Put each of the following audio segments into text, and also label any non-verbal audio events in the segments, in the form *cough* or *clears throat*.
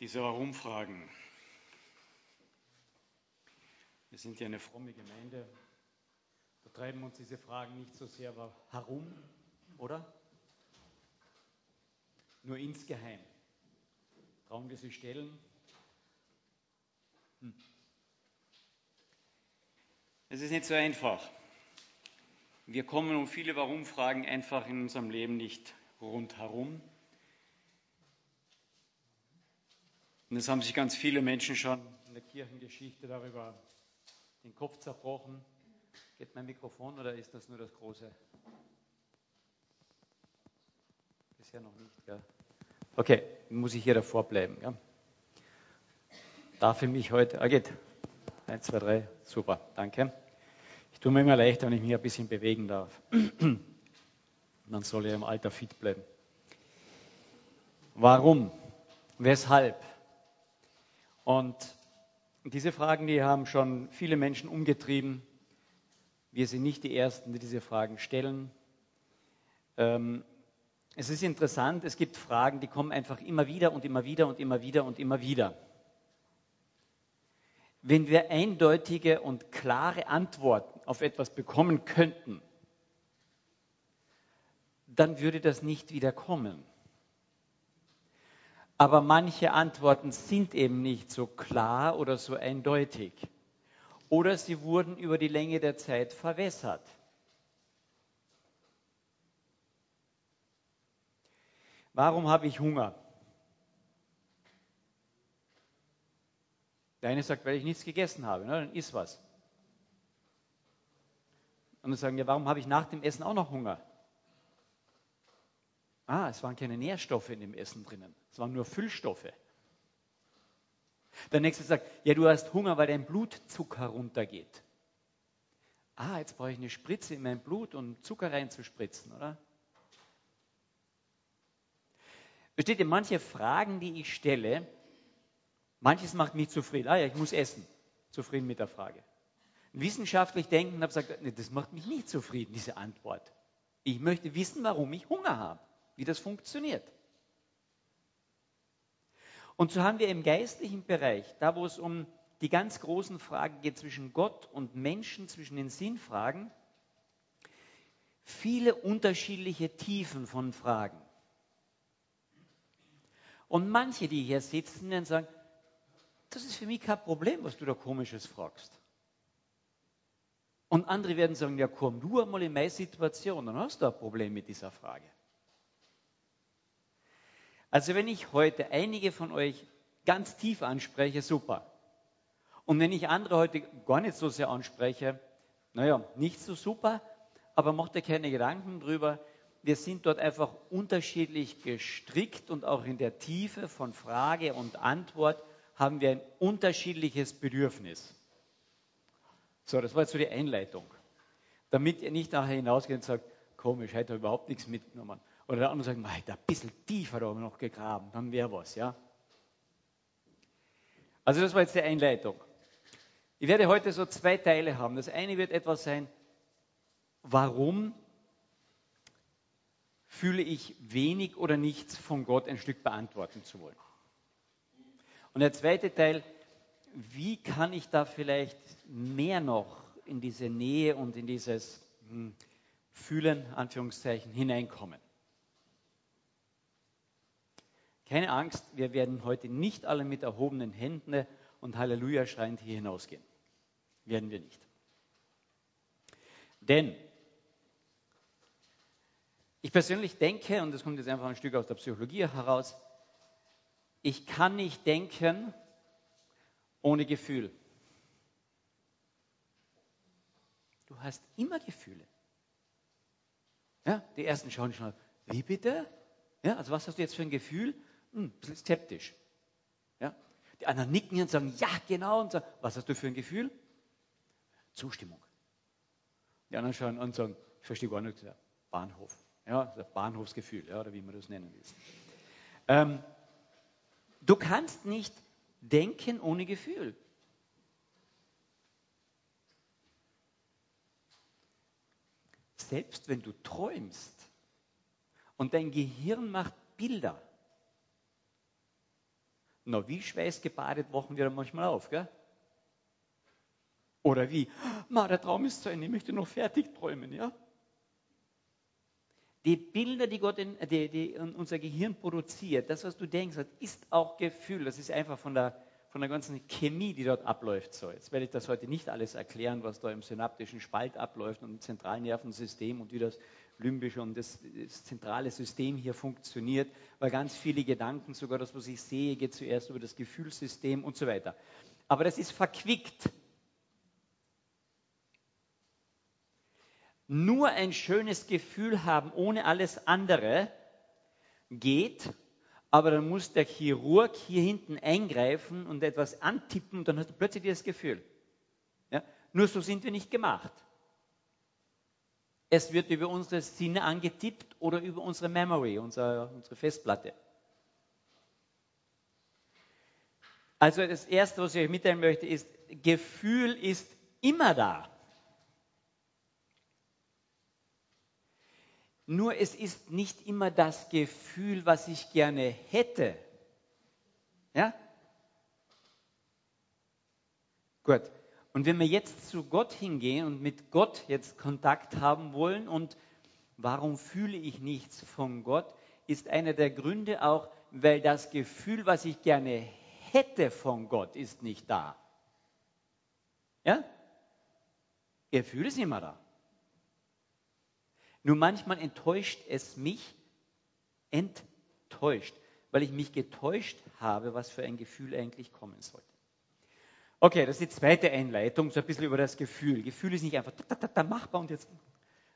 diese Warum-Fragen. Wir sind ja eine fromme Gemeinde. Da treiben uns diese Fragen nicht so sehr herum, oder? Nur insgeheim. Trauen wir sie stellen? Hm. Es ist nicht so einfach. Wir kommen um viele Warum-Fragen einfach in unserem Leben nicht rundherum. Und es haben sich ganz viele Menschen schon in der Kirchengeschichte darüber den Kopf zerbrochen. Geht mein Mikrofon oder ist das nur das große? Bisher noch nicht, ja. Okay, muss ich hier davor bleiben. Ja. Darf ich mich heute. Ah, geht. Eins, zwei, drei. Super, danke. Ich tue mir immer leicht, wenn ich mich ein bisschen bewegen darf. Man soll ja im Alter fit bleiben. Warum? Weshalb? Und diese Fragen, die haben schon viele Menschen umgetrieben. Wir sind nicht die Ersten, die diese Fragen stellen. Ähm, es ist interessant, es gibt Fragen, die kommen einfach immer wieder und immer wieder und immer wieder und immer wieder. Wenn wir eindeutige und klare Antworten auf etwas bekommen könnten, dann würde das nicht wieder kommen. Aber manche Antworten sind eben nicht so klar oder so eindeutig. Oder sie wurden über die Länge der Zeit verwässert. Warum habe ich Hunger? Der eine sagt, weil ich nichts gegessen habe. Ne? Dann isst was. Und dann sagen, ja, warum habe ich nach dem Essen auch noch Hunger? Ah, es waren keine Nährstoffe in dem Essen drinnen. Es waren nur Füllstoffe. Der nächste sagt, ja, du hast Hunger, weil dein Blutzucker runtergeht. Ah, jetzt brauche ich eine Spritze in mein Blut, um Zucker reinzuspritzen, oder? Versteht ihr, manche Fragen, die ich stelle, manches macht mich zufrieden. Ah ja, ich muss essen. Zufrieden mit der Frage. Wissenschaftlich denken habe gesagt, nee, das macht mich nicht zufrieden, diese Antwort. Ich möchte wissen, warum ich Hunger habe wie das funktioniert. Und so haben wir im geistlichen Bereich, da wo es um die ganz großen Fragen geht zwischen Gott und Menschen, zwischen den Sinnfragen, viele unterschiedliche Tiefen von Fragen. Und manche, die hier sitzen, dann sagen, das ist für mich kein Problem, was du da komisches fragst. Und andere werden sagen, ja komm du einmal in meine Situation, dann hast du ein Problem mit dieser Frage. Also wenn ich heute einige von euch ganz tief anspreche, super. Und wenn ich andere heute gar nicht so sehr anspreche, naja, nicht so super, aber macht dir keine Gedanken drüber. Wir sind dort einfach unterschiedlich gestrickt und auch in der Tiefe von Frage und Antwort haben wir ein unterschiedliches Bedürfnis. So, das war jetzt so die Einleitung. Damit ihr nicht nachher hinausgeht und sagt, komisch, heute habe ich überhaupt nichts mitgenommen. Oder der andere sagt, mei, da ein bisschen tiefer da noch gegraben, dann wäre was, ja. Also das war jetzt die Einleitung. Ich werde heute so zwei Teile haben. Das eine wird etwas sein, warum fühle ich wenig oder nichts von Gott ein Stück beantworten zu wollen. Und der zweite Teil, wie kann ich da vielleicht mehr noch in diese Nähe und in dieses hm, Fühlen, Anführungszeichen, hineinkommen. Keine Angst, wir werden heute nicht alle mit erhobenen Händen und Halleluja schreiend hier hinausgehen. Werden wir nicht. Denn ich persönlich denke, und das kommt jetzt einfach ein Stück aus der Psychologie heraus, ich kann nicht denken ohne Gefühl. Du hast immer Gefühle. Ja, die ersten schauen schon, wie bitte? Ja, also was hast du jetzt für ein Gefühl? Hm, ein bisschen skeptisch. Ja? Die anderen nicken und sagen, ja, genau. Und sagen, was hast du für ein Gefühl? Zustimmung. Die anderen schauen und sagen, ich verstehe gar nicht, Bahnhof. Ja, Bahnhofsgefühl, ja, oder wie man das nennen will. Ähm, du kannst nicht denken ohne Gefühl. Selbst wenn du träumst und dein Gehirn macht Bilder, Na, wie schweißgebadet wachen wir dann manchmal auf, gell? Oder wie? Ma, der Traum ist zu Ende, ich möchte noch fertig träumen, ja? Die Bilder, die, Gott in, die, die unser Gehirn produziert, das, was du denkst, ist auch Gefühl. Das ist einfach von der, von der ganzen Chemie, die dort abläuft. So, jetzt werde ich das heute nicht alles erklären, was da im synaptischen Spalt abläuft und im Zentralnervensystem und wie das und das, das, zentrale System hier funktioniert, weil ganz viele Gedanken, sogar das, was ich sehe, geht zuerst über das Gefühlssystem und so weiter. Aber das ist verquickt. Nur ein schönes Gefühl haben ohne alles andere geht, aber dann muss der Chirurg hier hinten eingreifen und etwas antippen und dann hast du plötzlich dieses Gefühl. Ja? Nur so sind wir nicht gemacht. Es wird über unsere Sinne angetippt oder über unsere Memory, unsere, unsere Festplatte. Also das Erste, was ich euch mitteilen möchte, ist, Gefühl ist immer da. Nur es ist nicht immer das Gefühl, was ich gerne hätte. Ja? Gut. Und wenn wir jetzt zu Gott hingehen und mit Gott jetzt Kontakt haben wollen und warum fühle ich nichts von Gott, ist einer der Gründe auch, weil das Gefühl, was ich gerne hätte von Gott, ist nicht da. Ja? Gefühl ist immer da. Nur manchmal enttäuscht es mich, enttäuscht, weil ich mich getäuscht habe, was für ein Gefühl eigentlich kommen sollte. Okay, das ist die zweite Einleitung, so ein bisschen über das Gefühl. Gefühl ist nicht einfach da, da, da, machbar und jetzt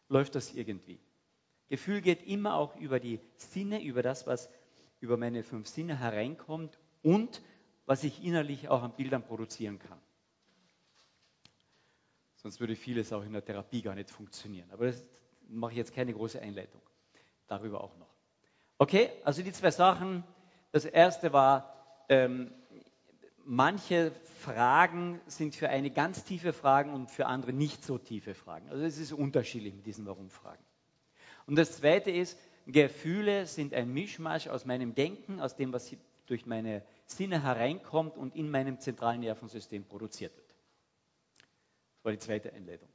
läuft das irgendwie. Gefühl geht immer auch über die Sinne, über das, was über meine fünf Sinne hereinkommt und was ich innerlich auch an Bildern produzieren kann. Sonst würde vieles auch in der Therapie gar nicht funktionieren. Aber das mache ich jetzt keine große Einleitung. Darüber auch noch. Okay, also die zwei Sachen. Das erste war, ähm, manche Fragen sind für eine ganz tiefe Fragen und für andere nicht so tiefe Fragen. Also es ist unterschiedlich mit diesen Warum-Fragen. Und das Zweite ist, Gefühle sind ein Mischmasch aus meinem Denken, aus dem, was durch meine Sinne hereinkommt und in meinem zentralen Nervensystem produziert wird. Das war die zweite Einleitung.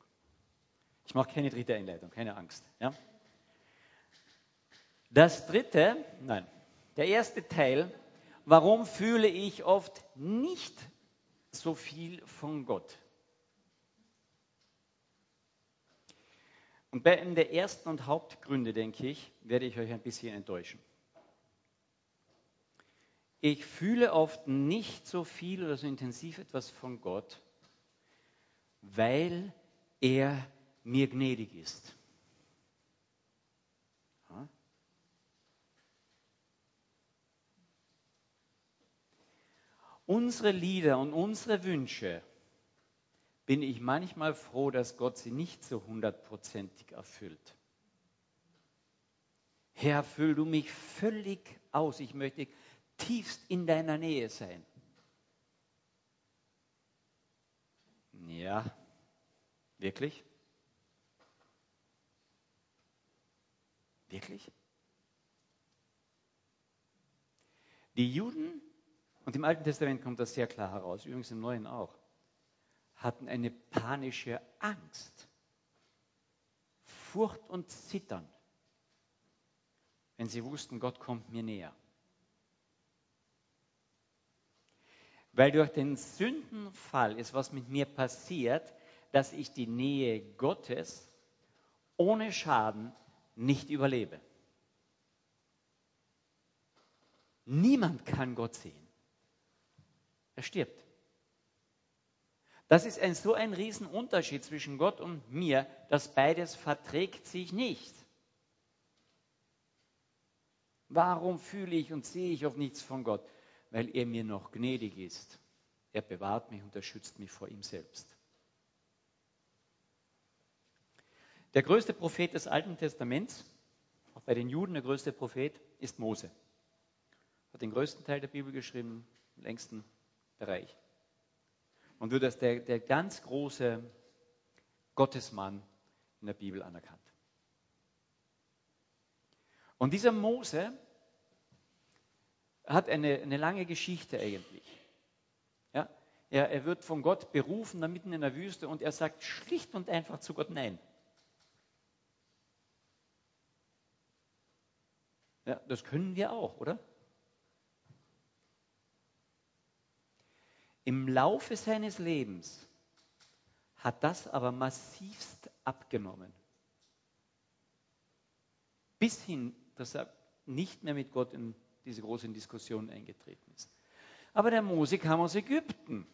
Ich mache keine dritte Einleitung, keine Angst. Ja? Das dritte, nein, der erste Teil Warum fühle ich oft nicht so viel von Gott? Und bei einem der ersten und Hauptgründe, denke ich, werde ich euch ein bisschen enttäuschen. Ich fühle oft nicht so viel oder so intensiv etwas von Gott, weil er mir gnädig ist. Unsere Lieder und unsere Wünsche bin ich manchmal froh, dass Gott sie nicht so hundertprozentig erfüllt. Herr, füll du mich völlig aus. Ich möchte tiefst in deiner Nähe sein. Ja, wirklich? Wirklich? Die Juden und im Alten Testament kommt das sehr klar heraus, übrigens im Neuen auch, hatten eine panische Angst, Furcht und Zittern, wenn sie wussten, Gott kommt mir näher. Weil durch den Sündenfall ist was mit mir passiert, dass ich die Nähe Gottes ohne Schaden nicht überlebe. Niemand kann Gott sehen. Er stirbt. Das ist ein, so ein Riesenunterschied zwischen Gott und mir, dass beides verträgt sich nicht. Warum fühle ich und sehe ich auf nichts von Gott? Weil er mir noch gnädig ist. Er bewahrt mich und er schützt mich vor ihm selbst. Der größte Prophet des Alten Testaments, auch bei den Juden der größte Prophet, ist Mose. Hat den größten Teil der Bibel geschrieben, den längsten Bereich. Und wird als der, der ganz große Gottesmann in der Bibel anerkannt. Und dieser Mose hat eine, eine lange Geschichte eigentlich. Ja? Er, er wird von Gott berufen, da mitten in der Wüste, und er sagt schlicht und einfach zu Gott Nein. Ja, das können wir auch, oder? Im Laufe seines Lebens hat das aber massivst abgenommen. Bis hin, dass er nicht mehr mit Gott in diese großen Diskussionen eingetreten ist. Aber der Mose kam aus Ägypten.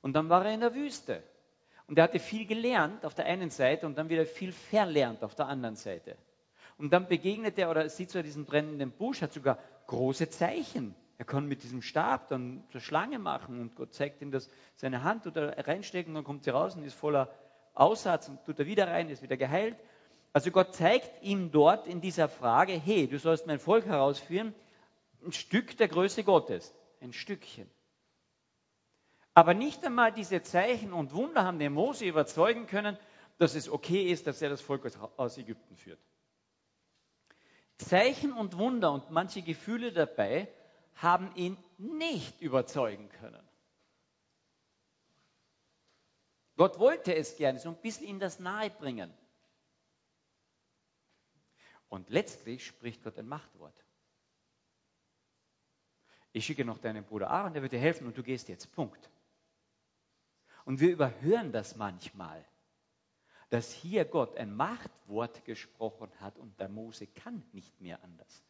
Und dann war er in der Wüste. Und er hatte viel gelernt auf der einen Seite und dann wieder viel verlernt auf der anderen Seite. Und dann begegnet er oder sieht so diesen brennenden Busch, hat sogar große Zeichen. Er kann mit diesem Stab dann eine Schlange machen und Gott zeigt ihm das, seine Hand tut er reinstecken, dann kommt sie raus und ist voller Aussatz und tut er wieder rein, ist wieder geheilt. Also Gott zeigt ihm dort in dieser Frage, hey, du sollst mein Volk herausführen, ein Stück der Größe Gottes, ein Stückchen. Aber nicht einmal diese Zeichen und Wunder haben den Mose überzeugen können, dass es okay ist, dass er das Volk aus Ägypten führt. Zeichen und Wunder und manche Gefühle dabei haben ihn nicht überzeugen können. Gott wollte es gerne, so ein bisschen ihm das nahe bringen. Und letztlich spricht Gott ein Machtwort. Ich schicke noch deinen Bruder Aaron, der wird dir helfen und du gehst jetzt. Punkt. Und wir überhören das manchmal dass hier Gott ein Machtwort gesprochen hat und der Mose kann nicht mehr anders.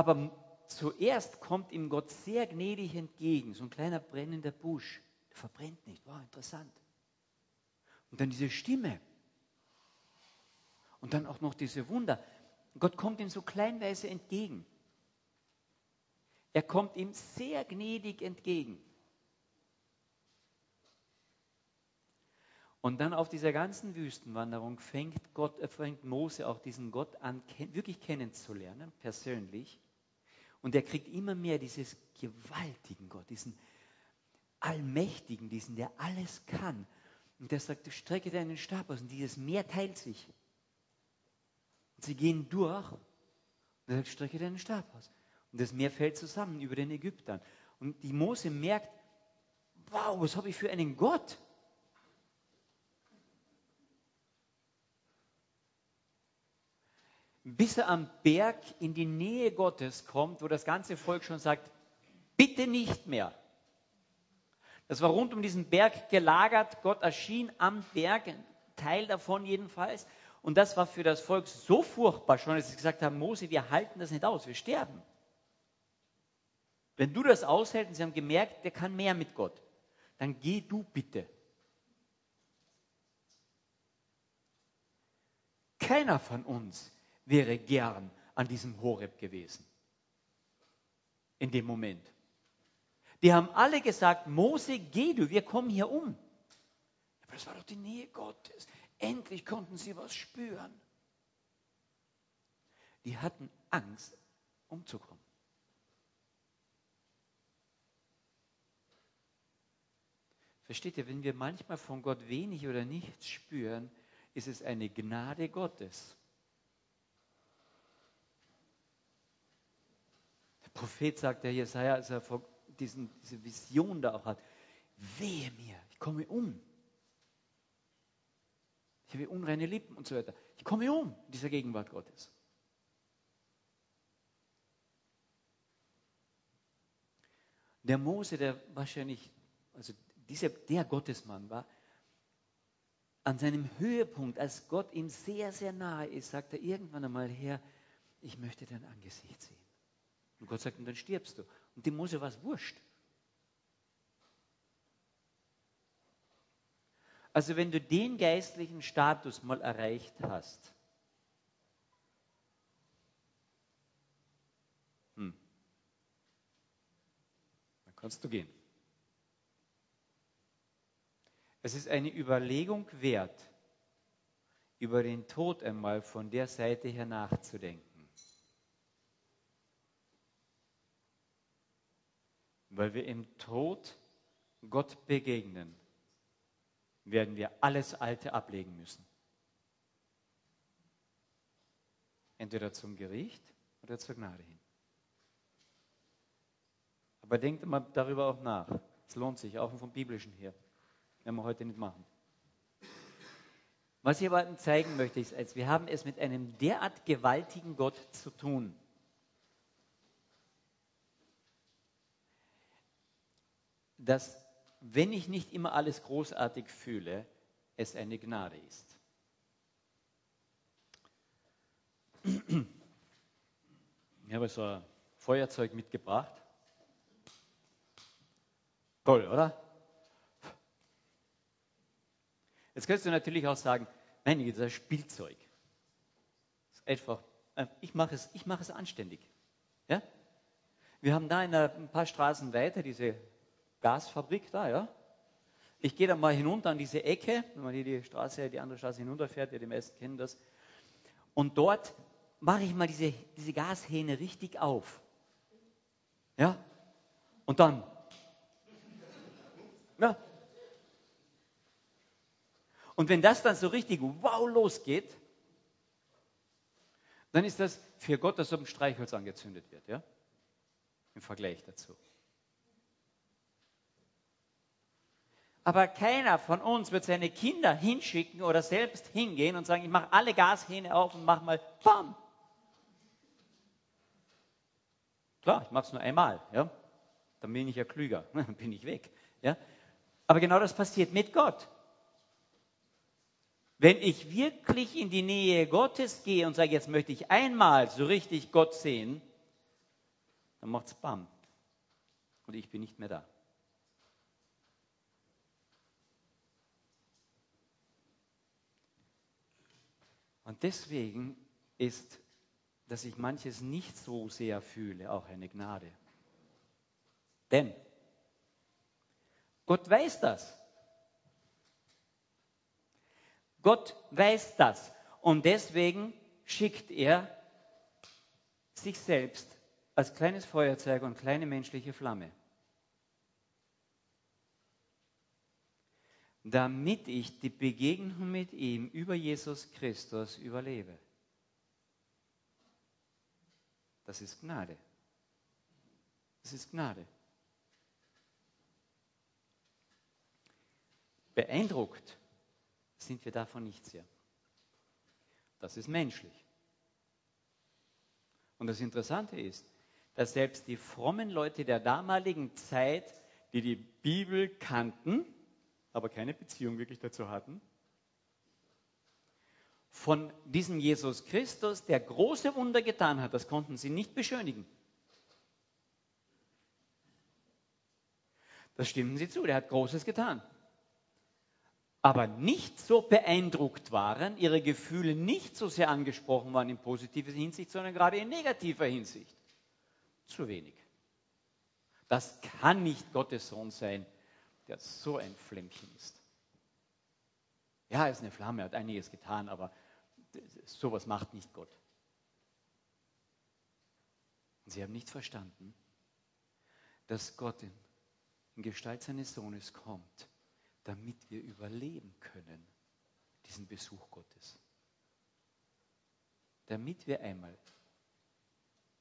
Aber zuerst kommt ihm Gott sehr gnädig entgegen, so ein kleiner brennender Busch, der verbrennt nicht, wow, interessant. Und dann diese Stimme und dann auch noch diese Wunder. Gott kommt ihm so kleinweise entgegen. Er kommt ihm sehr gnädig entgegen. Und dann auf dieser ganzen Wüstenwanderung fängt, Gott, äh, fängt Mose auch diesen Gott an, wirklich kennenzulernen, persönlich. Und er kriegt immer mehr dieses gewaltigen Gott, diesen allmächtigen, diesen, der alles kann. Und der sagt, strecke deinen Stab aus und dieses Meer teilt sich. Und sie gehen durch und er sagt, strecke deinen Stab aus. Und das Meer fällt zusammen über den Ägyptern. Und die Mose merkt, wow, was habe ich für einen Gott? Bis er am Berg in die Nähe Gottes kommt, wo das ganze Volk schon sagt, bitte nicht mehr. Das war rund um diesen Berg gelagert. Gott erschien am Berg, ein Teil davon jedenfalls. Und das war für das Volk so furchtbar schon, dass sie gesagt haben, Mose, wir halten das nicht aus, wir sterben. Wenn du das aushältst, und sie haben gemerkt, der kann mehr mit Gott, dann geh du bitte. Keiner von uns wäre gern an diesem Horeb gewesen. In dem Moment. Die haben alle gesagt, Mose, geh du, wir kommen hier um. Aber das war doch die Nähe Gottes. Endlich konnten sie was spüren. Die hatten Angst, umzukommen. Versteht ihr, wenn wir manchmal von Gott wenig oder nichts spüren, ist es eine Gnade Gottes. Prophet sagt der Jesaja, als er diesen, diese Vision da auch hat, wehe mir, ich komme um. Ich habe unreine Lippen und so weiter. Ich komme um in dieser Gegenwart Gottes. Der Mose, der wahrscheinlich, also dieser, der Gottesmann war, an seinem Höhepunkt, als Gott ihm sehr, sehr nahe ist, sagt er irgendwann einmal, Herr, ich möchte dein Angesicht sehen. Und Gott sagt, und dann stirbst du. Und dem Mose war es wurscht. Also wenn du den geistlichen Status mal erreicht hast, hm, dann kannst du gehen. Es ist eine Überlegung wert, über den Tod einmal von der Seite her nachzudenken. Weil wir im Tod Gott begegnen, werden wir alles Alte ablegen müssen. Entweder zum Gericht oder zur Gnade hin? Aber denkt mal darüber auch nach. Es lohnt sich, auch vom Biblischen her. Werden wir heute nicht machen. Was ich aber zeigen möchte, ist, wir haben es mit einem derart gewaltigen Gott zu tun. Dass, wenn ich nicht immer alles großartig fühle, es eine Gnade ist. *clears throat* Ich habe so ein Feuerzeug mitgebracht. Toll, oder? Jetzt könntest du natürlich auch sagen, nein, das ist Spielzeug. Das ist einfach, äh, ich mache es, ich mache es anständig. Ja? Wir haben da ein paar Straßen weiter diese Gasfabrik da, ja. Ich gehe da mal hinunter an diese Ecke, wenn man hier die Straße, die andere Straße hinunterfährt, ja, die meisten kennen das. Und dort mache ich mal diese, diese Gashähne richtig auf. Ja? Und dann ja. Und wenn das dann so richtig wow losgeht, dann ist das für Gott, als ob ein Streichholz angezündet wird, ja? Im Vergleich dazu. Aber keiner von uns wird seine Kinder hinschicken oder selbst hingehen und sagen, ich mache alle Gashähne auf und mache mal BAM. Klar, ich mache es nur einmal, ja? Dann bin ich ja klüger, *laughs* dann bin ich weg. Ja? Aber genau das passiert mit Gott. Wenn ich wirklich in die Nähe Gottes gehe und sage, jetzt möchte ich einmal so richtig Gott sehen, dann macht es BAM. Und ich bin nicht mehr da. Und deswegen ist, dass ich manches nicht so sehr fühle, auch eine Gnade. Denn Gott weiß das. Gott weiß das. Und deswegen schickt er sich selbst als kleines Feuerzeug und kleine menschliche Flamme. Damit ich die Begegnung mit ihm über Jesus Christus überlebe. Das ist Gnade. Das ist Gnade. Beeindruckt sind wir davon nicht sehr. Das ist menschlich. Und das Interessante ist, dass selbst die frommen Leute der damaligen Zeit, die die Bibel kannten, aber keine Beziehung wirklich dazu hatten, von diesem Jesus Christus, der große Wunder getan hat, das konnten sie nicht beschönigen. Das stimmen sie zu, der hat Großes getan aber nicht so beeindruckt waren, ihre Gefühle nicht so sehr angesprochen waren in positiver Hinsicht, sondern gerade in negativer Hinsicht. Zu wenig. Das kann nicht Gottes Sohn sein, der so ein Flämmchen ist. Ja, er ist eine Flamme, er hat einiges getan, aber sowas macht nicht Gott. Und sie haben nicht verstanden, dass Gott in, in Gestalt seines Sohnes kommt damit wir überleben können, diesen Besuch Gottes. Damit wir einmal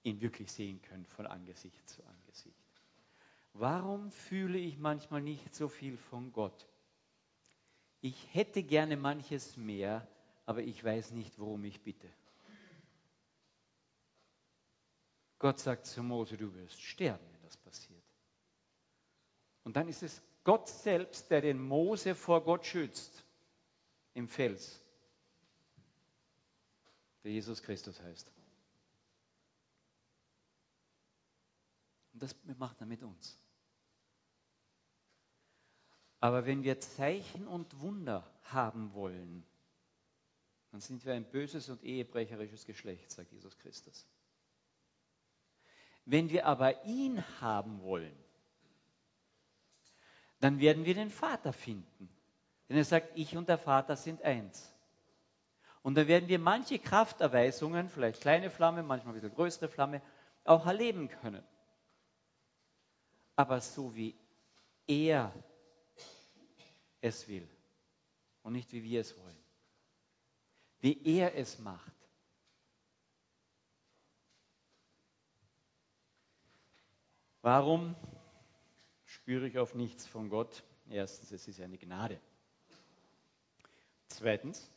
ihn wirklich sehen können von Angesicht zu Angesicht. Warum fühle ich manchmal nicht so viel von Gott? Ich hätte gerne manches mehr, aber ich weiß nicht, worum ich bitte. Gott sagt zu Mose, du wirst sterben, wenn das passiert. Und dann ist es Gott selbst, der den Mose vor Gott schützt, im Fels, der Jesus Christus heißt. Und das macht er mit uns. Aber wenn wir Zeichen und Wunder haben wollen, dann sind wir ein böses und ehebrecherisches Geschlecht, sagt Jesus Christus. Wenn wir aber ihn haben wollen, dann werden wir den Vater finden. Denn er sagt, ich und der Vater sind eins. Und dann werden wir manche Krafterweisungen, vielleicht kleine Flamme, manchmal ein bisschen größere Flamme, auch erleben können. Aber so wie er es will und nicht wie wir es wollen. Wie er es macht. Warum spüre ich auf nichts von Gott? Erstens, es ist eine Gnade. Zweitens,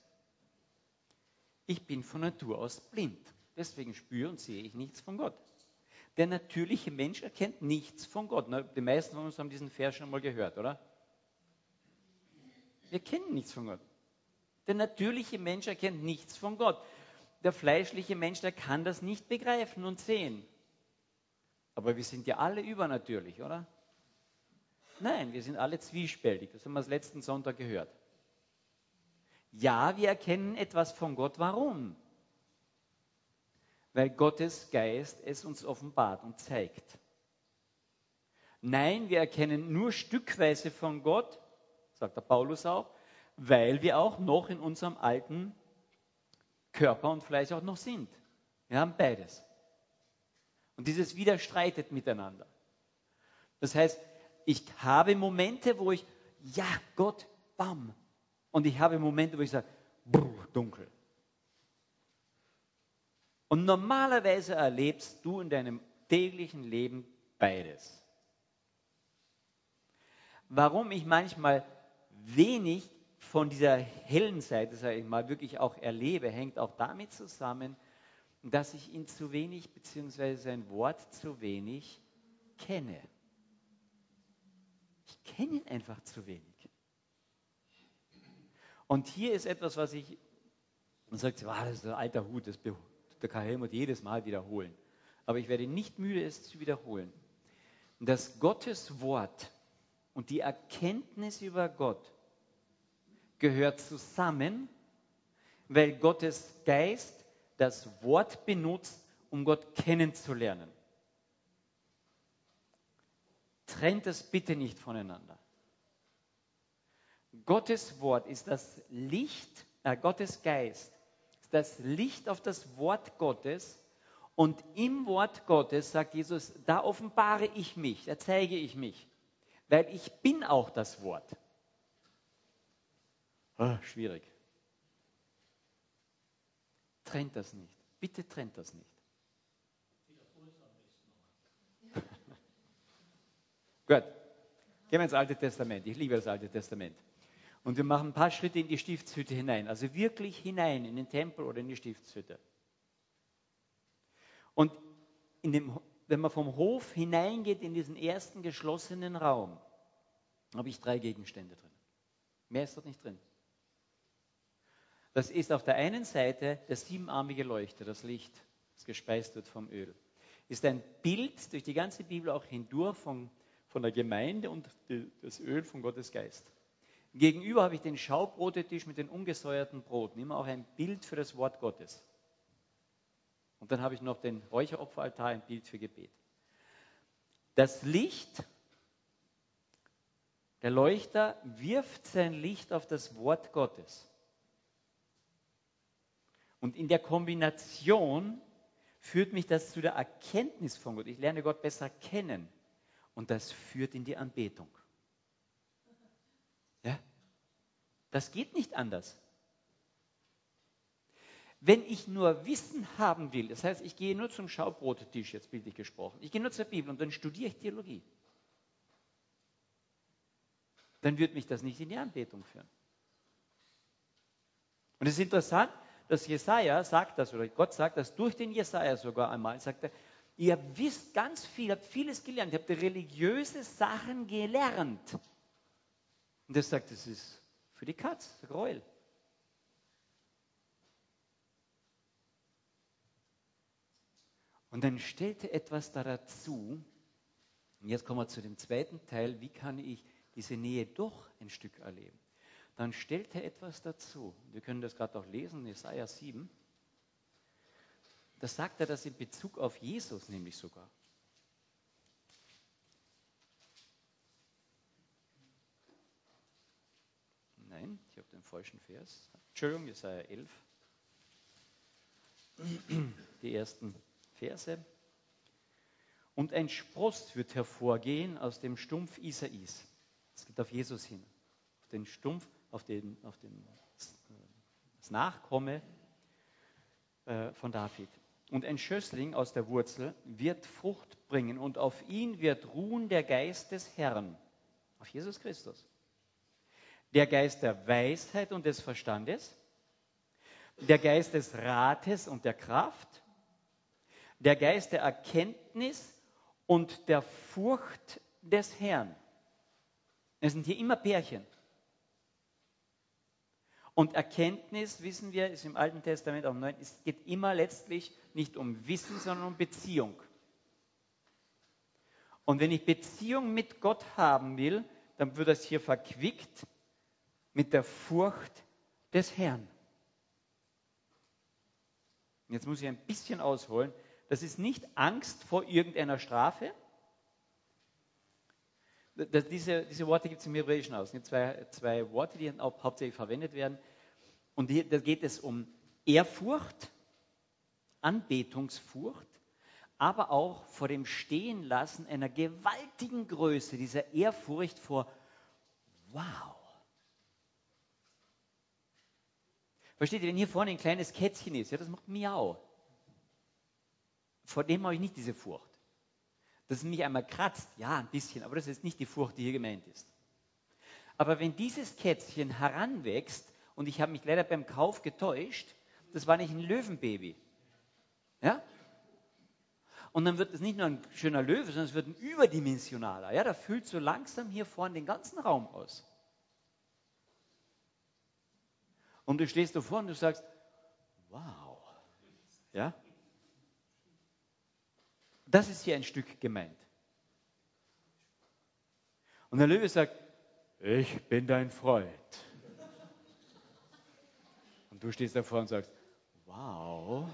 ich bin von Natur aus blind. Deswegen spüre und sehe ich nichts von Gott. Der natürliche Mensch erkennt nichts von Gott. die meisten von uns haben diesen Vers schon mal gehört, oder? Wir kennen nichts von Gott. Der natürliche Mensch erkennt nichts von Gott. Der fleischliche Mensch, der kann das nicht begreifen und sehen. Aber wir sind ja alle übernatürlich, oder? Nein, wir sind alle zwiespältig. Das haben wir letzten Sonntag gehört. Ja, wir erkennen etwas von Gott. Warum? Weil Gottes Geist es uns offenbart und zeigt. Nein, wir erkennen nur stückweise von Gott, sagt der Paulus auch, weil wir auch noch in unserem alten Körper und Fleisch auch noch sind. Wir haben beides. Und dieses widerstreitet miteinander. Das heißt, ich habe Momente, wo ich, ja, Gott, bam. Und ich habe Momente, wo ich sage, brr, dunkel. Und normalerweise erlebst du in deinem täglichen Leben beides. Warum ich manchmal wenig von dieser hellen Seite, sage ich mal, wirklich auch erlebe, hängt auch damit zusammen, dass ich ihn zu wenig, beziehungsweise sein Wort zu wenig kenne. Ich kenne ihn einfach zu wenig. Und hier ist etwas, was ich, man sagt, wow, das ist ein alter Hut, das der kann Helmut jedes Mal wiederholen. Aber ich werde nicht müde, es zu wiederholen. Dass Gottes Wort und die Erkenntnis über Gott gehört zusammen, weil Gottes Geist das Wort benutzt, um Gott kennenzulernen. Trennt es bitte nicht voneinander. Gottes Wort ist das Licht, äh, Gottes Geist ist das Licht auf das Wort Gottes. Und im Wort Gottes, sagt Jesus, da offenbare ich mich, da zeige ich mich. Weil ich bin auch das Wort. Oh, schwierig trennt das nicht. Bitte trennt das nicht. *laughs* Gut, gehen wir ins Alte Testament. Ich liebe das Alte Testament. Und wir machen ein paar Schritte in die Stiftshütte hinein. Also wirklich hinein in den Tempel oder in die Stiftshütte. Und dem, wenn man vom Hof hineingeht in diesen ersten geschlossenen Raum, habe ich drei Gegenstände drin. Mehr ist dort nicht drin. Das ist auf der einen Seite der siebenarmige Leuchter, das Licht, das gespeist wird vom Öl. Ist ein Bild durch die ganze Bibel auch hindurch von, von der Gemeinde und das Öl von Gottes Geist. Gegenüber habe ich den Schaubrotetisch mit den ungesäuerten Broten, immer auch ein Bild für das Wort Gottes. Und dann habe ich noch den Räucheropferaltar, ein Bild für Gebet. Das Licht, der Leuchter wirft sein Licht auf das Wort Gottes. Und in der Kombination führt mich das zu der Erkenntnis von Gott. Ich lerne Gott besser kennen. Und das führt in die Anbetung. Ja? Das geht nicht anders. Wenn ich nur Wissen haben will, das heißt, ich gehe nur zum Schaubrotetisch, jetzt bildlich gesprochen, ich gehe nur zur Bibel und dann studiere ich Theologie, dann wird mich das nicht in die Anbetung führen. Und es ist interessant, dass Jesaja sagt das, oder Gott sagt das durch den Jesaja sogar einmal, sagt er, ihr wisst ganz viel, habt vieles gelernt, ihr habt religiöse Sachen gelernt. Und er sagt, das ist für die Katz, Gräuel. Und dann stellt er etwas da dazu. Und jetzt kommen wir zu dem zweiten Teil. Wie kann ich diese Nähe doch ein Stück erleben? Dann stellt er etwas dazu. Wir können das gerade auch lesen, Jesaja 7. Da sagt er das in Bezug auf Jesus nämlich sogar. Nein, ich habe den falschen Vers. Entschuldigung, Jesaja 11. Die ersten Verse. Und ein Spross wird hervorgehen aus dem Stumpf Isais. Es geht auf Jesus hin. Auf den Stumpf auf, den, auf den, das Nachkomme äh, von David. und ein Schössling aus der Wurzel wird Frucht bringen und auf ihn wird ruhen der Geist des Herrn, auf Jesus Christus. Der Geist der Weisheit und des Verstandes, der Geist des Rates und der Kraft, der Geist der Erkenntnis und der Furcht des Herrn. Es sind hier immer Pärchen. Und Erkenntnis, wissen wir, ist im Alten Testament auch neu, es geht immer letztlich nicht um Wissen, sondern um Beziehung. Und wenn ich Beziehung mit Gott haben will, dann wird das hier verquickt mit der Furcht des Herrn. Jetzt muss ich ein bisschen ausholen. Das ist nicht Angst vor irgendeiner Strafe. Diese, diese, Worte gibt es im Hebräischen aus. Es zwei, zwei Worte, die hauptsächlich verwendet werden. Und hier, da geht es um Ehrfurcht, Anbetungsfurcht, aber auch vor dem Stehenlassen einer gewaltigen Größe, dieser Ehrfurcht vor Wow. Versteht ihr, wenn hier vorne ein kleines Kätzchen ist, ja, das macht Miau. Vor dem habe ich nicht diese Furcht. Dass es mich einmal kratzt, ja, ein bisschen, aber das ist nicht die Furcht, die hier gemeint ist. Aber wenn dieses Kätzchen heranwächst, und ich habe mich leider beim Kauf getäuscht, das war nicht ein Löwenbaby. Ja? Und dann wird es nicht nur ein schöner Löwe, sondern es wird ein überdimensionaler. Ja, da füllt so langsam hier vorne den ganzen Raum aus. Und du stehst davor und du sagst, wow. Ja? Das ist hier ein Stück gemeint. Und der Löwe sagt, ich bin dein Freund. Und du stehst davor und sagst, wow,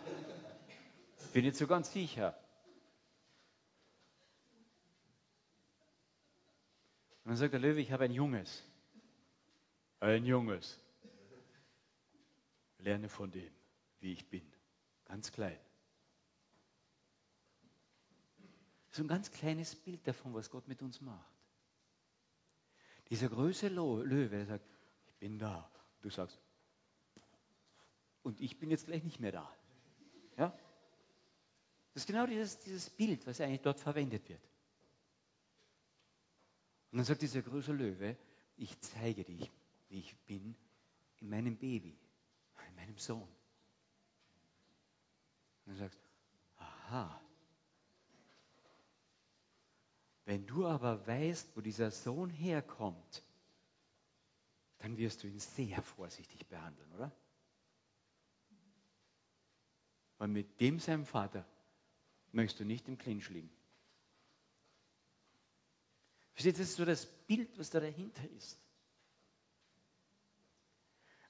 bin jetzt so ganz sicher. Und dann sagt der Löwe, ich habe ein Junges. Ein Junges. Lerne von dem, wie ich bin. Ganz klein. So ein ganz kleines Bild davon, was Gott mit uns macht. Dieser große Löwe, der sagt, ich bin da. Du sagst, und ich bin jetzt gleich nicht mehr da. Ja? Das ist genau dieses, dieses Bild, was eigentlich dort verwendet wird. Und dann sagt dieser große Löwe, ich zeige dich, wie ich bin in meinem Baby meinem Sohn. Und du sagst, aha. Wenn du aber weißt, wo dieser Sohn herkommt, dann wirst du ihn sehr vorsichtig behandeln, oder? Weil mit dem seinem Vater möchtest du nicht im Clinch liegen. Versteht, das ist so das Bild, was da dahinter ist.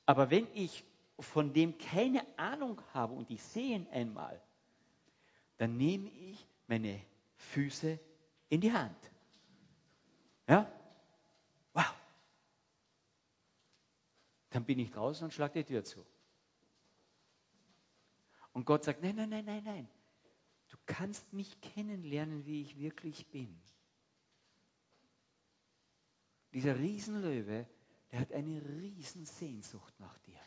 Aber wenn ich von dem keine Ahnung habe und ich sehe ihn einmal, dann nehme ich meine Füße in die Hand. Ja? Wow. Dann bin ich draußen und schlage die Tür zu. Und Gott sagt, nein, nein, nein, nein, nein. Du kannst mich kennenlernen, wie ich wirklich bin. Dieser Riesenlöwe, der hat eine Riesensehnsucht nach dir.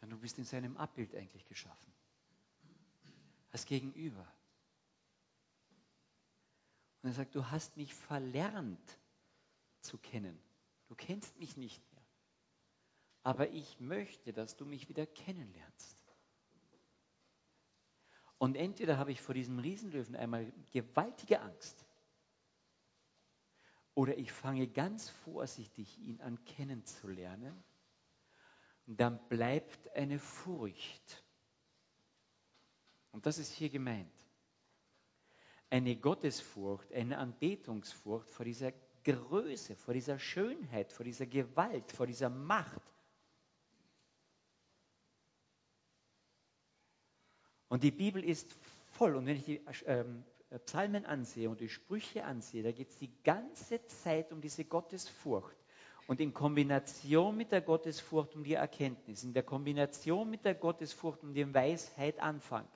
Denn du bist in seinem Abbild eigentlich geschaffen. Als Gegenüber. Und er sagt, du hast mich verlernt zu kennen. Du kennst mich nicht mehr. Aber ich möchte, dass du mich wieder kennenlernst. Und entweder habe ich vor diesem Riesenlöwen einmal gewaltige Angst, oder ich fange ganz vorsichtig, ihn an kennenzulernen dann bleibt eine Furcht. Und das ist hier gemeint. Eine Gottesfurcht, eine Anbetungsfurcht vor dieser Größe, vor dieser Schönheit, vor dieser Gewalt, vor dieser Macht. Und die Bibel ist voll. Und wenn ich die ähm, Psalmen ansehe und die Sprüche ansehe, da geht es die ganze Zeit um diese Gottesfurcht. Und in Kombination mit der Gottesfurcht um die Erkenntnis, in der Kombination mit der Gottesfurcht um die Weisheit Anfang,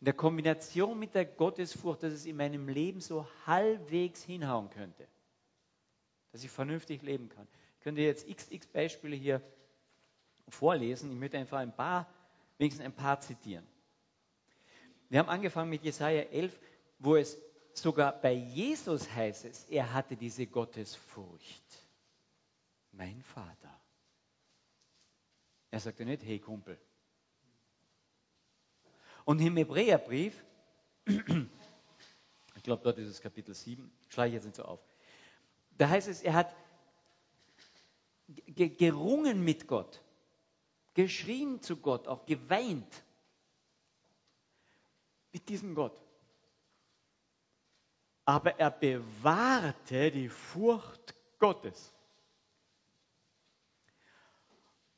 in der Kombination mit der Gottesfurcht, dass es in meinem Leben so halbwegs hinhauen könnte, dass ich vernünftig leben kann. Ich könnte jetzt xx Beispiele hier vorlesen. Ich möchte einfach ein paar, wenigstens ein paar zitieren. Wir haben angefangen mit Jesaja 11, wo es sogar bei Jesus heißt es, er hatte diese Gottesfurcht. Mein Vater. Er sagte nicht, hey Kumpel. Und im Hebräerbrief, *clears throat* ich glaube, dort ist es Kapitel 7, schlage ich jetzt nicht so auf. Da heißt es, er hat gerungen mit Gott, geschrien zu Gott, auch geweint mit diesem Gott. Aber er bewahrte die Furcht Gottes.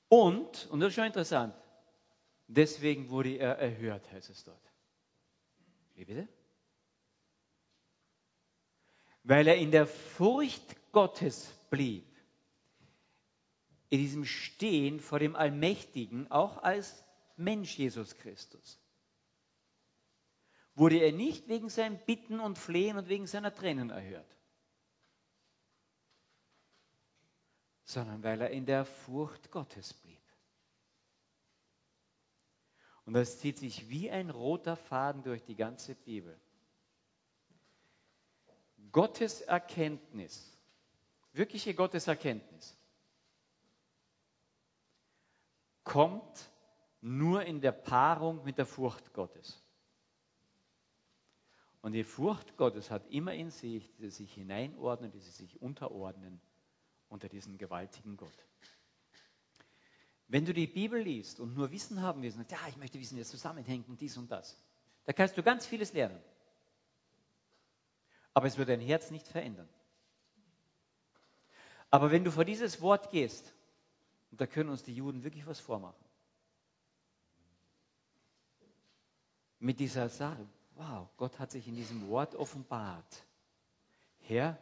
Und, und das ist schon interessant, deswegen wurde er erhört, heißt es dort. Wie bitte? Weil er in der Furcht Gottes blieb, in diesem Stehen vor dem Allmächtigen, auch als Mensch Jesus Christus wurde er nicht wegen seinem Bitten und Flehen und wegen seiner Tränen erhört, sondern weil er in der Furcht Gottes blieb. Und das zieht sich wie ein roter Faden durch die ganze Bibel. Gottes Erkenntnis, wirkliche Gottes Erkenntnis, kommt nur in der Paarung mit der Furcht Gottes. Und die Furcht Gottes hat immer in sich, die sich hineinordnen, die sich unterordnen unter diesen gewaltigen Gott. Wenn du die Bibel liest und nur Wissen haben willst, ja, ich möchte wissen, wie es zusammenhängt und dies und das, da kannst du ganz vieles lernen. Aber es wird dein Herz nicht verändern. Aber wenn du vor dieses Wort gehst, und da können uns die Juden wirklich was vormachen, mit dieser Sache, wow, Gott hat sich in diesem Wort offenbart. Herr,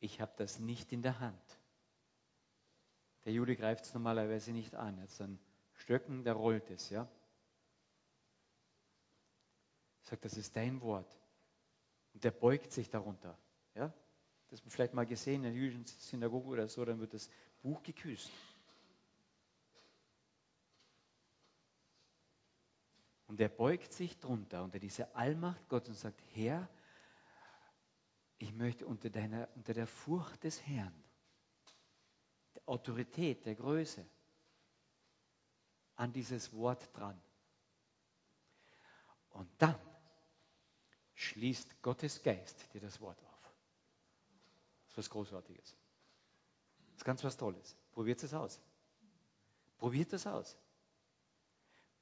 ich habe das nicht in der Hand. Der Jude greift es normalerweise nicht an. Hat einen Stöcken, der rollt es, ja. Sagt, das ist dein Wort. Und der beugt sich darunter. Ja? Das man vielleicht mal gesehen in der jüdischen Synagoge oder so, dann wird das Buch geküsst. Und er beugt sich drunter unter diese Allmacht Gottes und sagt, Herr, ich möchte unter, deiner, unter der Furcht des Herrn, Autorität, der Größe, an dieses Wort dran. Und dann schließt Gottes Geist dir das Wort auf. Das ist was Großartiges. Das ist ganz was Tolles. Probiert es aus. Probiert es aus.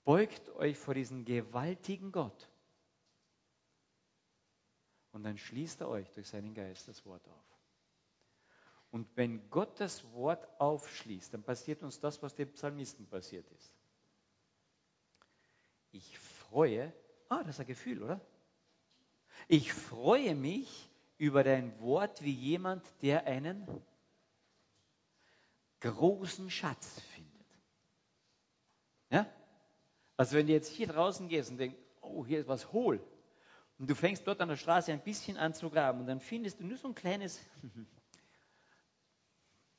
Beugt euch vor diesem gewaltigen Gott. Und dann schließt er euch durch seinen Geist das Wort auf. Und wenn Gott das Wort aufschließt, dann passiert uns das, was dem Psalmisten passiert ist. Ich freue, ah, das ist ein Gefühl, oder? Ich freue mich über dein Wort wie jemand, der einen großen Schatz findet. Ja? Also wenn du jetzt hier draußen gehst und denkst, oh, hier ist was hohl, und du fängst dort an der Straße ein bisschen an zu graben und dann findest du nur so ein kleines,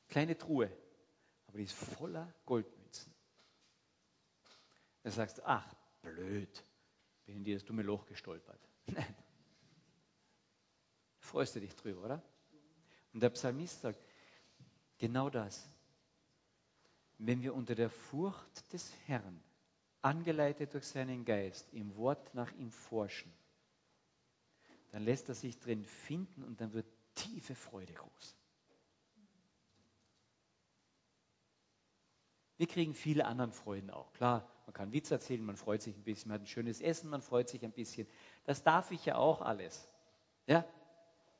kleine Truhe, aber die ist voller Goldmünzen. Da sagst ach, blöd, bin in dieses dumme Loch gestolpert. *laughs* Nein. Freust du dich drüber, oder? Und der Psalmist sagt, genau das. Wenn wir unter der Furcht des Herrn angeleitet durch seinen Geist, im Wort nach ihm forschen, dann lässt er sich drin finden und dann wird tiefe Freude groß. Wir kriegen viele andere Freuden auch. Klar, man kann Witz erzählen, man freut sich ein bisschen, man hat ein schönes Essen, man freut sich ein bisschen. Das darf ich ja auch alles. Ja?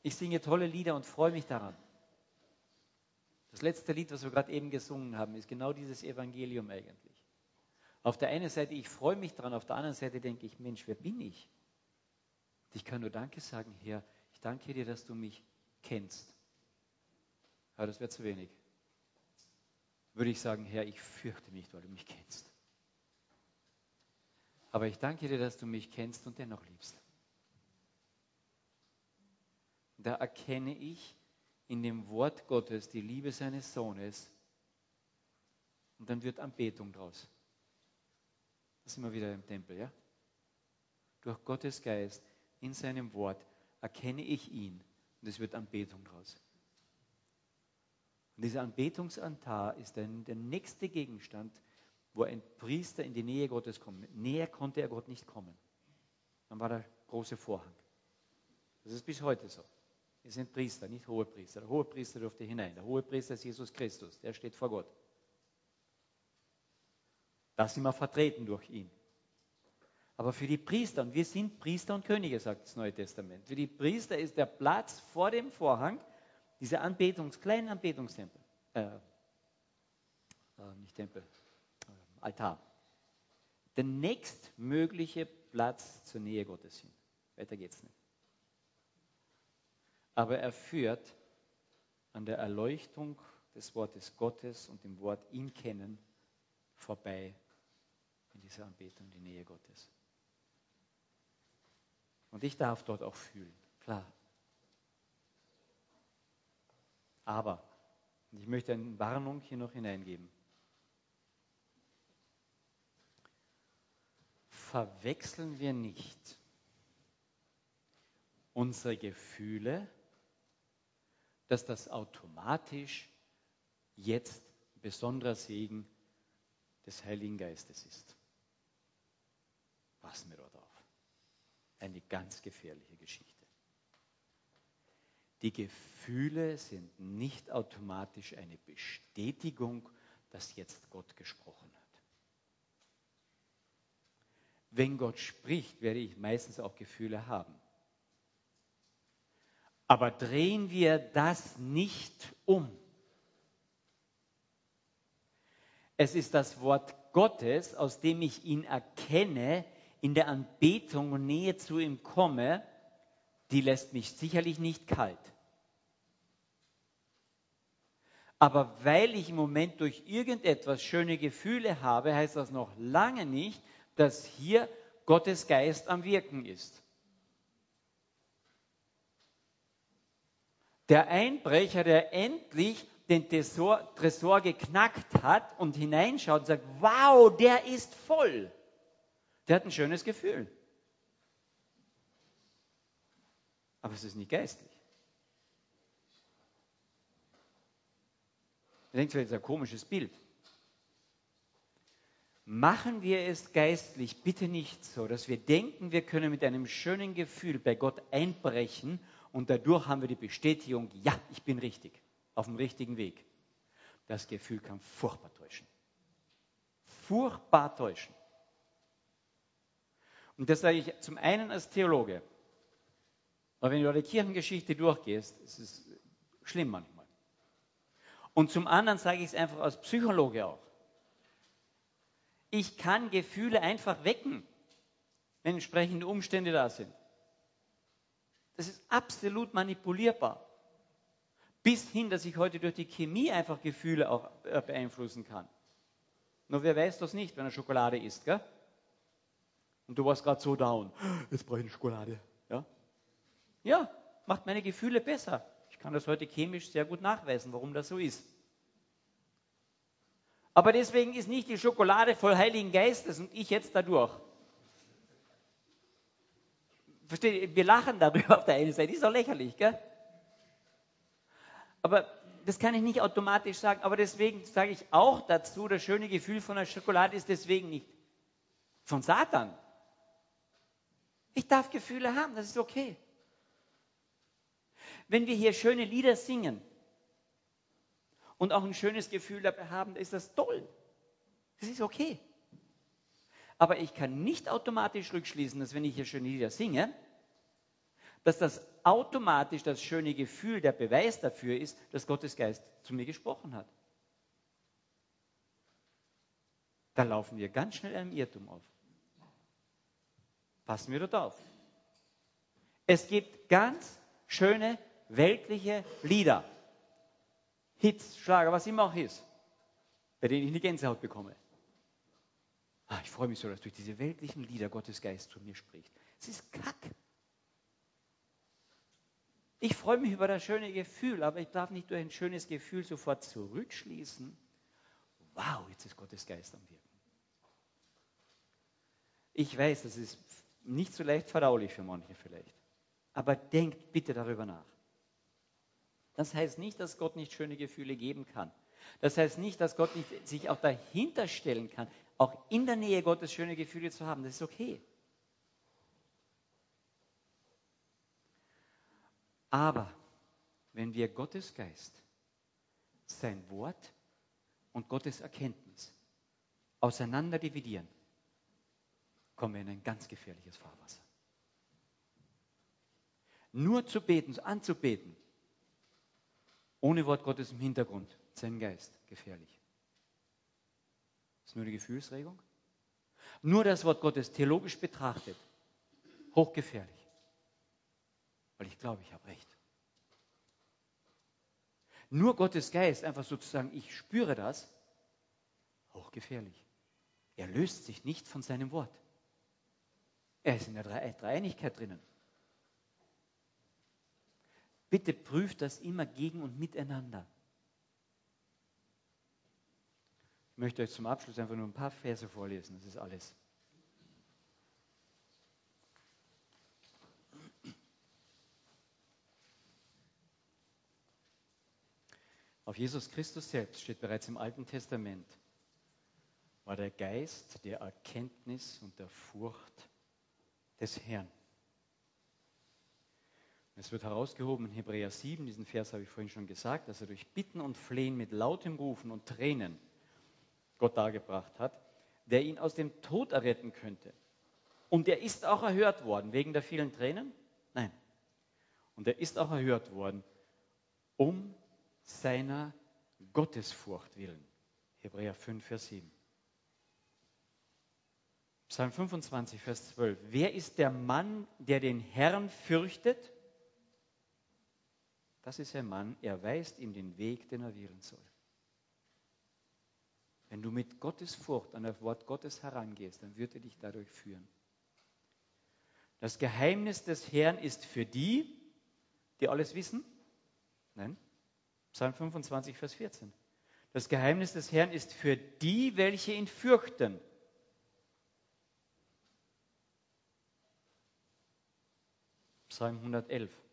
Ich singe tolle Lieder und freue mich daran. Das letzte Lied, was wir gerade eben gesungen haben, ist genau dieses Evangelium eigentlich. Auf der einen Seite, ich freue mich dran, auf der anderen Seite denke ich, Mensch, wer bin ich? Ich kann nur Danke sagen, Herr. Ich danke dir, dass du mich kennst. Aber das wäre zu wenig. Würde ich sagen, Herr, ich fürchte mich, weil du mich kennst. Aber ich danke dir, dass du mich kennst und dennoch liebst. Da erkenne ich in dem Wort Gottes die Liebe seines Sohnes Und dann wird Anbetung draus. Da sind wir wieder im Tempel, ja? Durch Gottes Geist in seinem Wort erkenne ich ihn und es wird Anbetung draus. Und dieser Anbetungsaltar ist dann der nächste Gegenstand, wo ein Priester in die Nähe Gottes kommt. Näher konnte er Gott nicht kommen. Dann war der große Vorhang. Das ist bis heute so. Wir sind Priester, nicht Hohepriester. Der Hohepriester durfte hinein. Der Hohepriester ist Jesus Christus. Der steht vor Gott. Da sind wir vertreten durch ihn. Aber für die Priester, und wir sind Priester und Könige, sagt das Neue Testament, für die Priester ist der Platz vor dem Vorhang, dieser Anbetungs, kleinen Anbetungstempel, äh, äh, nicht Tempel, äh, Altar, der nächstmögliche Platz zur Nähe Gottes hin. Weiter geht's nicht. Aber er führt an der Erleuchtung des Wortes Gottes und dem Wort ihn kennen vorbei in dieser Anbetung, die Nähe Gottes. Und ich darf dort auch fühlen, klar. Aber, ich möchte eine Warnung hier noch hineingeben. Verwechseln wir nicht unsere Gefühle, dass das automatisch jetzt besonderer Segen des Heiligen Geistes ist. Passen wir dort auf eine ganz gefährliche Geschichte. Die Gefühle sind nicht automatisch eine Bestätigung, dass jetzt Gott gesprochen hat. Wenn Gott spricht, werde ich meistens auch Gefühle haben. Aber drehen wir das nicht um. Es ist das Wort Gottes, aus dem ich ihn erkenne, in der Anbetung und Nähe zu ihm komme, die lässt mich sicherlich nicht kalt. Aber weil ich im Moment durch irgendetwas schöne Gefühle habe, heißt das noch lange nicht, dass hier Gottes Geist am Wirken ist. Der Einbrecher, der endlich den Tresor, Tresor geknackt hat und hineinschaut und sagt, wow, der ist voll. Der hat ein schönes Gefühl. Aber es ist nicht geistlich. Ihr denkt das ist ein komisches Bild. Machen wir es geistlich bitte nicht so, dass wir denken, wir können mit einem schönen Gefühl bei Gott einbrechen und dadurch haben wir die Bestätigung, ja, ich bin richtig, auf dem richtigen Weg. Das Gefühl kann furchtbar täuschen. Furchtbar täuschen. Und das sage ich zum einen als Theologe. Aber wenn du die Kirchengeschichte durchgehst, ist es schlimm manchmal. Und zum anderen sage ich es einfach als Psychologe auch. Ich kann Gefühle einfach wecken, wenn entsprechende Umstände da sind. Das ist absolut manipulierbar. Bis hin, dass ich heute durch die Chemie einfach Gefühle auch äh, beeinflussen kann. Nur wer weiß das nicht, wenn er Schokolade isst, gell? Und du warst gerade so down. *gasps* Jetzt brauche ich eine Schokolade. Ja? macht meine Gefühle besser. Ich kann das heute chemisch sehr gut nachweisen, warum das so ist. Aber deswegen ist nicht die Schokolade voll Heiligen Geistes und ich jetzt dadurch. Versteht? Wir lachen darüber auf der einen Seite. Ist doch lächerlich, gell? Aber das kann ich nicht automatisch sagen. Aber deswegen sage ich auch dazu, das schöne Gefühl von der Schokolade ist deswegen nicht von Satan. Ich darf Gefühle haben, das ist okay. Wenn wir hier schöne Lieder singen und auch ein schönes Gefühl dabei haben, ist das toll. Das ist okay. Aber ich kann nicht automatisch rückschließen, dass wenn ich hier schöne Lieder singe, dass das automatisch das schöne Gefühl der Beweis dafür ist, dass Gottes Geist zu mir gesprochen hat. Da laufen wir ganz schnell einem Irrtum auf. Passen wir dort auf. Es gibt ganz schöne weltliche Lieder. Hits, Schlager, was immer auch ist, bei denen ich eine Gänsehaut bekomme. Ah, ich freue mich so, dass durch diese weltlichen Lieder Gottes Geist zu mir spricht. Es ist Kack. Ich freue mich über das schöne Gefühl, aber ich darf nicht durch ein schönes Gefühl sofort zurückschließen. wow, jetzt ist Gottes Geist am Wirken. Ich weiß, das ist nicht so leicht verdaulich für manche vielleicht. Aber denkt bitte darüber nach. Das heißt nicht, dass Gott nicht schöne Gefühle geben kann. Das heißt nicht, dass Gott nicht sich auch dahinter stellen kann, auch in der Nähe Gottes schöne Gefühle zu haben. Das ist okay. Aber wenn wir Gottes Geist, sein Wort und Gottes Erkenntnis auseinander dividieren, kommen wir in ein ganz gefährliches Fahrwasser. Nur zu beten, anzubeten, ohne Wort Gottes im Hintergrund, sein Geist, gefährlich. Das ist nur die Gefühlsregung. Nur das Wort Gottes theologisch betrachtet, hochgefährlich. Weil ich glaube, ich habe recht. Nur Gottes Geist, einfach sozusagen, ich spüre das, hochgefährlich. Er löst sich nicht von seinem Wort. Er ist in der Dreieinigkeit drinnen. Bitte prüft das immer gegen und miteinander. Ich möchte euch zum Abschluss einfach nur ein paar Verse vorlesen, das ist alles. Auf Jesus Christus selbst steht bereits im Alten Testament, war der Geist der Erkenntnis und der Furcht des Herrn. Es wird herausgehoben in Hebräer 7, diesen Vers habe ich vorhin schon gesagt, dass er durch Bitten und Flehen mit lautem Rufen und Tränen Gott dargebracht hat, der ihn aus dem Tod erretten könnte. Und er ist auch erhört worden wegen der vielen Tränen? Nein. Und er ist auch erhört worden um seiner Gottesfurcht willen. Hebräer 5, Vers 7. Psalm 25, Vers 12. Wer ist der Mann, der den Herrn fürchtet? Das ist ein Mann, er weist ihm den Weg, den er wählen soll. Wenn du mit Gottes Furcht an das Wort Gottes herangehst, dann wird er dich dadurch führen. Das Geheimnis des Herrn ist für die, die alles wissen? Nein. Psalm 25, Vers 14. Das Geheimnis des Herrn ist für die, welche ihn fürchten. Psalm 111.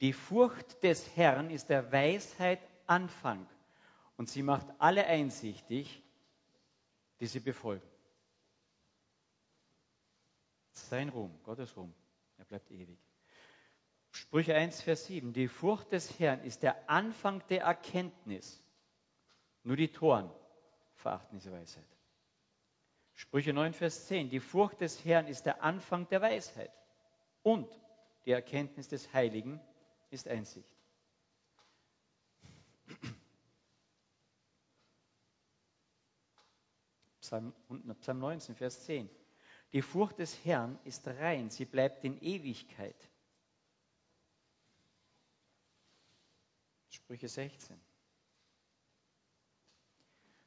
Die Furcht des Herrn ist der Weisheit Anfang und sie macht alle einsichtig, die sie befolgen. Sein Ruhm, Gottes Ruhm, er bleibt ewig. Sprüche 1, Vers 7. Die Furcht des Herrn ist der Anfang der Erkenntnis. Nur die Toren verachten diese Weisheit. Sprüche 9, Vers 10. Die Furcht des Herrn ist der Anfang der Weisheit. Und die Erkenntnis des Heiligen ist Einsicht. Psalm, Psalm 19, Vers 10. Die Furcht des Herrn ist rein, sie bleibt in Ewigkeit. Sprüche 16.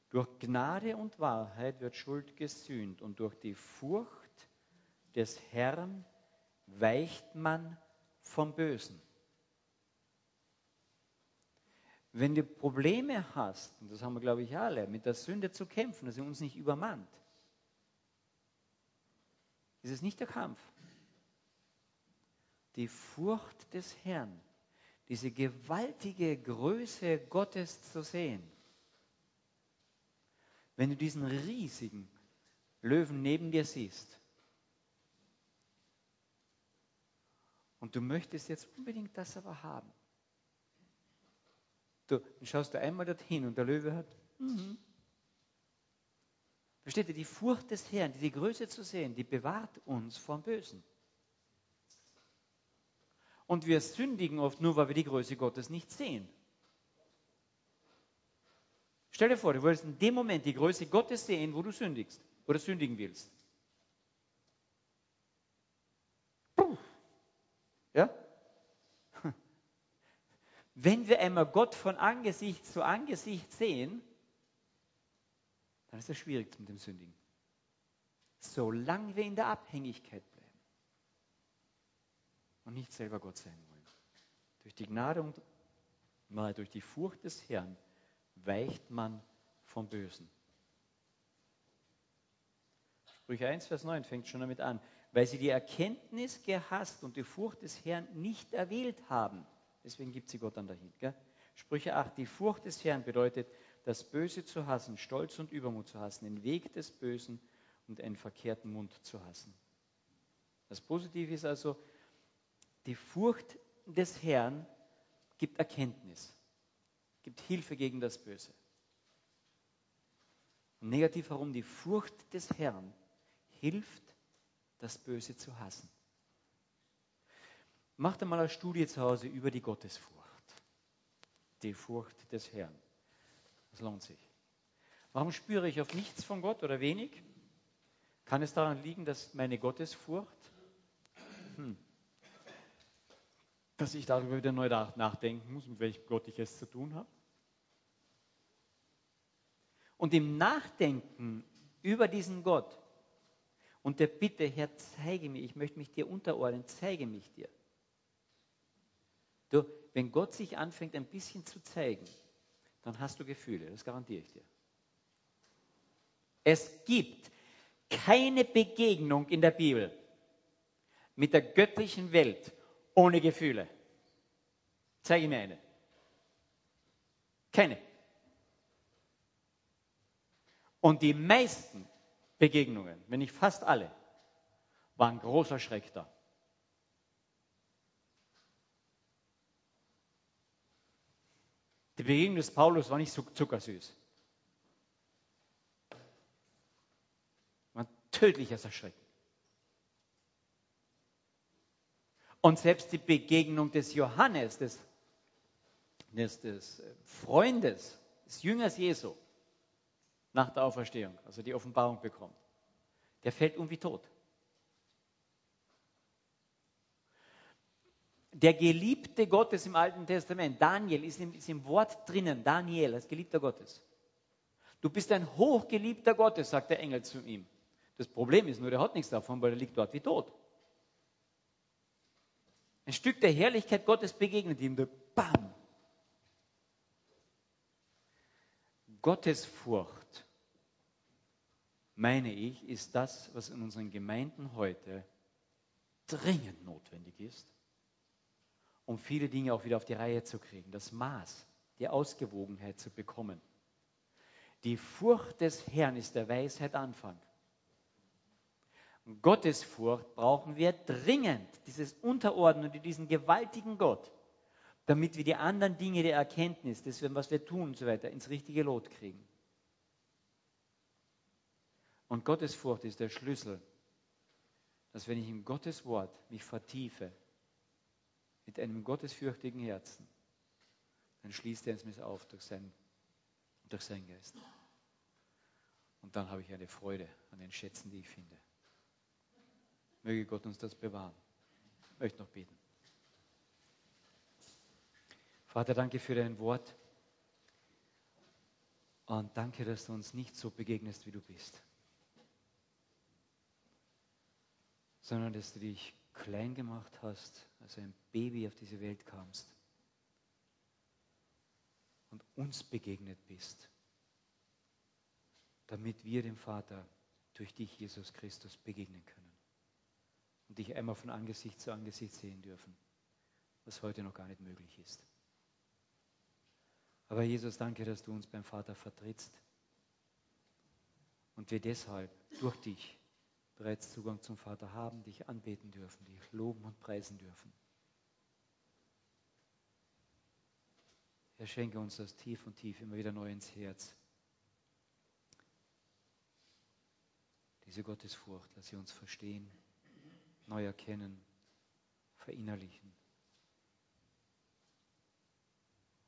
Durch Gnade und Wahrheit wird Schuld gesühnt und durch die Furcht des Herrn weicht man vom Bösen. Wenn du Probleme hast, und das haben wir, glaube ich, alle, mit der Sünde zu kämpfen, dass sie uns nicht übermannt, ist es nicht der Kampf. Die Furcht des Herrn, diese gewaltige Größe Gottes zu sehen. Wenn du diesen riesigen Löwen neben dir siehst und du möchtest jetzt unbedingt das aber haben, Du, dann schaust du einmal dorthin und der Löwe hat. Mhm. Versteht ihr, die Furcht des Herrn, die Größe zu sehen, die bewahrt uns vom Bösen. Und wir sündigen oft nur, weil wir die Größe Gottes nicht sehen. Stell dir vor, du würdest in dem Moment die Größe Gottes sehen, wo du sündigst oder sündigen willst. Wenn wir einmal Gott von Angesicht zu Angesicht sehen, dann ist es schwierig mit dem Sündigen. Solange wir in der Abhängigkeit bleiben und nicht selber Gott sein wollen. Durch die Gnade und mal durch die Furcht des Herrn weicht man vom Bösen. Sprüche 1, Vers 9 fängt schon damit an. Weil sie die Erkenntnis gehasst und die Furcht des Herrn nicht erwählt haben. Deswegen gibt sie Gott dann dahin. Gell? Sprüche 8, die Furcht des Herrn bedeutet, das Böse zu hassen, Stolz und Übermut zu hassen, den Weg des Bösen und einen verkehrten Mund zu hassen. Das Positive ist also, die Furcht des Herrn gibt Erkenntnis, gibt Hilfe gegen das Böse. Und negativ herum, die Furcht des Herrn hilft, das Böse zu hassen. Macht einmal eine Studie zu Hause über die Gottesfurcht. Die Furcht des Herrn. Das lohnt sich. Warum spüre ich auf nichts von Gott oder wenig? Kann es daran liegen, dass meine Gottesfurcht, hm, dass ich darüber wieder neu nachdenken muss, mit welchem Gott ich es zu tun habe? Und im Nachdenken über diesen Gott und der Bitte, Herr, zeige mir, ich möchte mich dir unterordnen, zeige mich dir. Du, wenn Gott sich anfängt, ein bisschen zu zeigen, dann hast du Gefühle, das garantiere ich dir. Es gibt keine Begegnung in der Bibel mit der göttlichen Welt ohne Gefühle. Zeige mir eine. Keine. Und die meisten Begegnungen, wenn nicht fast alle, waren großer Schreck da. Die Begegnung des Paulus war nicht so zuckersüß. War ein tödliches Erschrecken. Und selbst die Begegnung des Johannes, des, des, des Freundes, des Jüngers Jesu, nach der Auferstehung, also die Offenbarung bekommt, der fällt um wie tot. Der Geliebte Gottes im Alten Testament, Daniel, ist im, ist im Wort drinnen, Daniel, als Geliebter Gottes. Du bist ein hochgeliebter Gottes, sagt der Engel zu ihm. Das Problem ist nur, der hat nichts davon, weil er liegt dort wie tot. Ein Stück der Herrlichkeit Gottes begegnet ihm. Bam! Gottesfurcht, meine ich, ist das, was in unseren Gemeinden heute dringend notwendig ist, um viele Dinge auch wieder auf die Reihe zu kriegen, das Maß, die Ausgewogenheit zu bekommen. Die Furcht des Herrn ist der Weisheit Anfang. Gottesfurcht brauchen wir dringend, dieses Unterordnen und diesen gewaltigen Gott damit wir die anderen Dinge der Erkenntnis, das, was wir tun und so weiter, ins richtige Lot kriegen. Und Gottesfurcht ist der Schlüssel, dass wenn ich in Gottes Wort mich vertiefe, mit einem gottesfürchtigen Herzen, dann schließt er es mir auf durch, sein, durch seinen Geist. Und dann habe ich eine Freude an den Schätzen, die ich finde. Möge Gott uns das bewahren. Ich möchte noch beten. Vater, danke für dein Wort. Und danke, dass du uns nicht so begegnest, wie du bist, sondern dass du dich klein gemacht hast, als ein Baby auf diese Welt kamst und uns begegnet bist, damit wir dem Vater durch dich, Jesus Christus, begegnen können und dich einmal von Angesicht zu Angesicht sehen dürfen, was heute noch gar nicht möglich ist. Aber Jesus, danke, dass du uns beim Vater vertrittst und wir deshalb durch dich bereits Zugang zum Vater haben, dich anbeten dürfen, dich loben und preisen dürfen. Er schenke uns das tief und tief immer wieder neu ins Herz. Diese Gottesfurcht, lass sie uns verstehen, neu erkennen, verinnerlichen.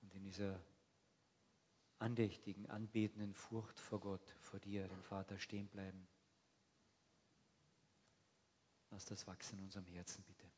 Und in dieser andächtigen, anbetenden Furcht vor Gott, vor dir, dem Vater, stehen bleiben. Lass das wachsen in unserem Herzen, bitte.